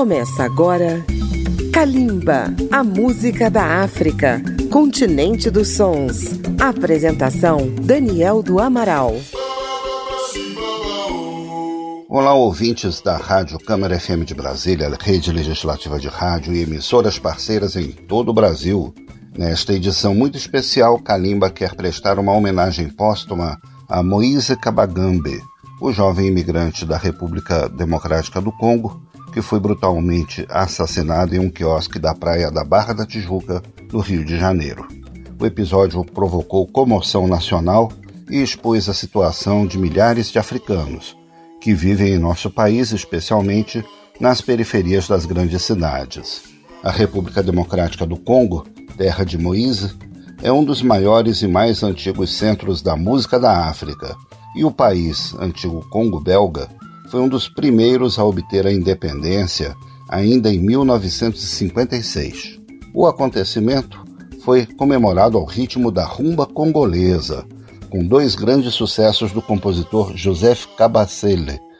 Começa agora Kalimba, a música da África, continente dos sons. Apresentação Daniel do Amaral. Olá, ouvintes da Rádio Câmara FM de Brasília, rede legislativa de rádio e emissoras parceiras em todo o Brasil. Nesta edição muito especial, Kalimba quer prestar uma homenagem póstuma a Moise Kabagambe, o jovem imigrante da República Democrática do Congo, que foi brutalmente assassinado em um quiosque da praia da Barra da Tijuca, no Rio de Janeiro. O episódio provocou comoção nacional e expôs a situação de milhares de africanos que vivem em nosso país, especialmente nas periferias das grandes cidades. A República Democrática do Congo, terra de Moise, é um dos maiores e mais antigos centros da música da África, e o país, antigo Congo belga, foi um dos primeiros a obter a independência, ainda em 1956. O acontecimento foi comemorado ao ritmo da rumba congolesa, com dois grandes sucessos do compositor Joseph Cabacele,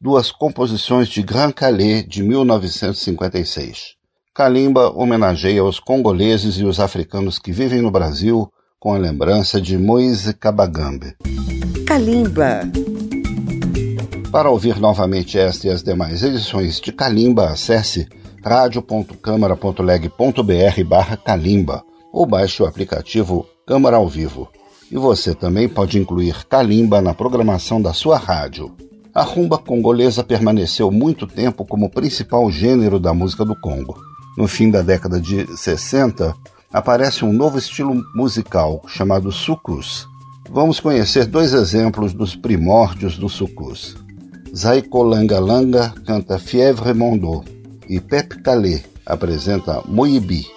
duas composições de Grand Calais de 1956. Kalimba homenageia os congoleses e os africanos que vivem no Brasil com a lembrança de Moise Kabagambe. Kalimba. Para ouvir novamente esta e as demais edições de Kalimba, acesse radio.câmara.leg.br barra Kalimba ou baixe o aplicativo Câmara ao Vivo. E você também pode incluir calimba na programação da sua rádio. A rumba congolesa permaneceu muito tempo como principal gênero da música do Congo. No fim da década de 60, aparece um novo estilo musical chamado sucus. Vamos conhecer dois exemplos dos primórdios do sucus. Zaiko Langa Langa canta Fievre Mondo e Pepe Calé apresenta Moibi,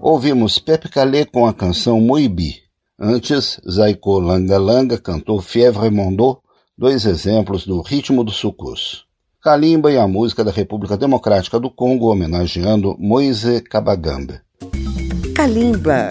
Ouvimos Pepe Calé com a canção Moibi. Antes, Zaiko Langa Langa cantou Fievre Mondô, dois exemplos do ritmo do sucus. Kalimba e a música da República Democrática do Congo homenageando Moise Kabagambe. Kalimba.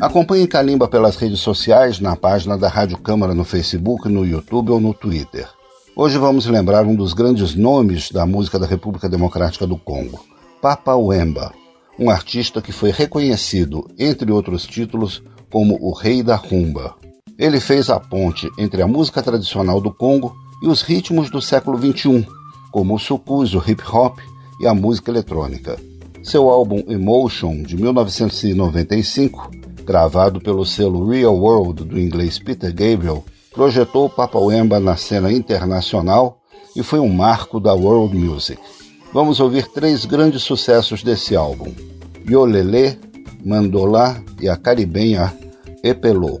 Acompanhe Kalimba pelas redes sociais, na página da Rádio Câmara no Facebook, no YouTube ou no Twitter. Hoje vamos lembrar um dos grandes nomes da música da República Democrática do Congo, Papa Wemba um artista que foi reconhecido, entre outros títulos, como o Rei da Rumba. Ele fez a ponte entre a música tradicional do Congo e os ritmos do século XXI, como o supus, o hip hop e a música eletrônica. Seu álbum Emotion, de 1995, gravado pelo selo Real World do inglês Peter Gabriel, projetou Papa Wemba na cena internacional e foi um marco da world music vamos ouvir três grandes sucessos desse álbum: Yolele, Mandolá e a caribenha Epelou.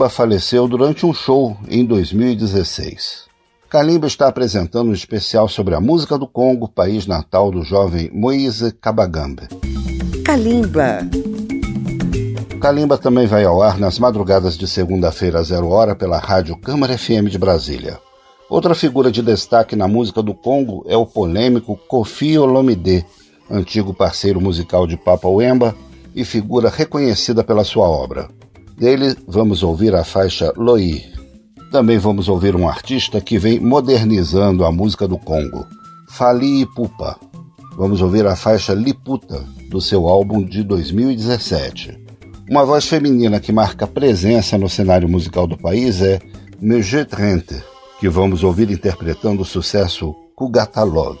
Kalimba faleceu durante um show em 2016. Kalimba está apresentando um especial sobre a música do Congo, país natal do jovem Moise Kabagamba. Kalimba. Kalimba também vai ao ar nas madrugadas de segunda-feira a zero hora pela Rádio Câmara FM de Brasília. Outra figura de destaque na música do Congo é o polêmico Kofi Olomide, antigo parceiro musical de Papa Wemba e figura reconhecida pela sua obra. Dele, vamos ouvir a faixa Loi. Também vamos ouvir um artista que vem modernizando a música do Congo, Fali Pupa. Vamos ouvir a faixa Liputa, do seu álbum de 2017. Uma voz feminina que marca presença no cenário musical do país é Mejê Trente, que vamos ouvir interpretando o sucesso Kugata Love,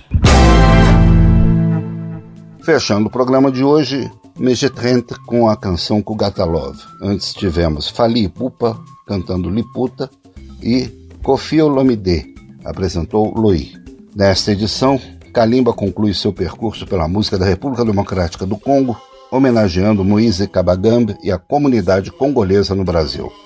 Fechando o programa de hoje, Megetrente com a canção Kugatalov. Antes tivemos Fali Pupa cantando Liputa e Kofi Olomide apresentou Loi. Nesta edição, Kalimba conclui seu percurso pela música da República Democrática do Congo, homenageando Moise Kabagambe e a comunidade congolesa no Brasil.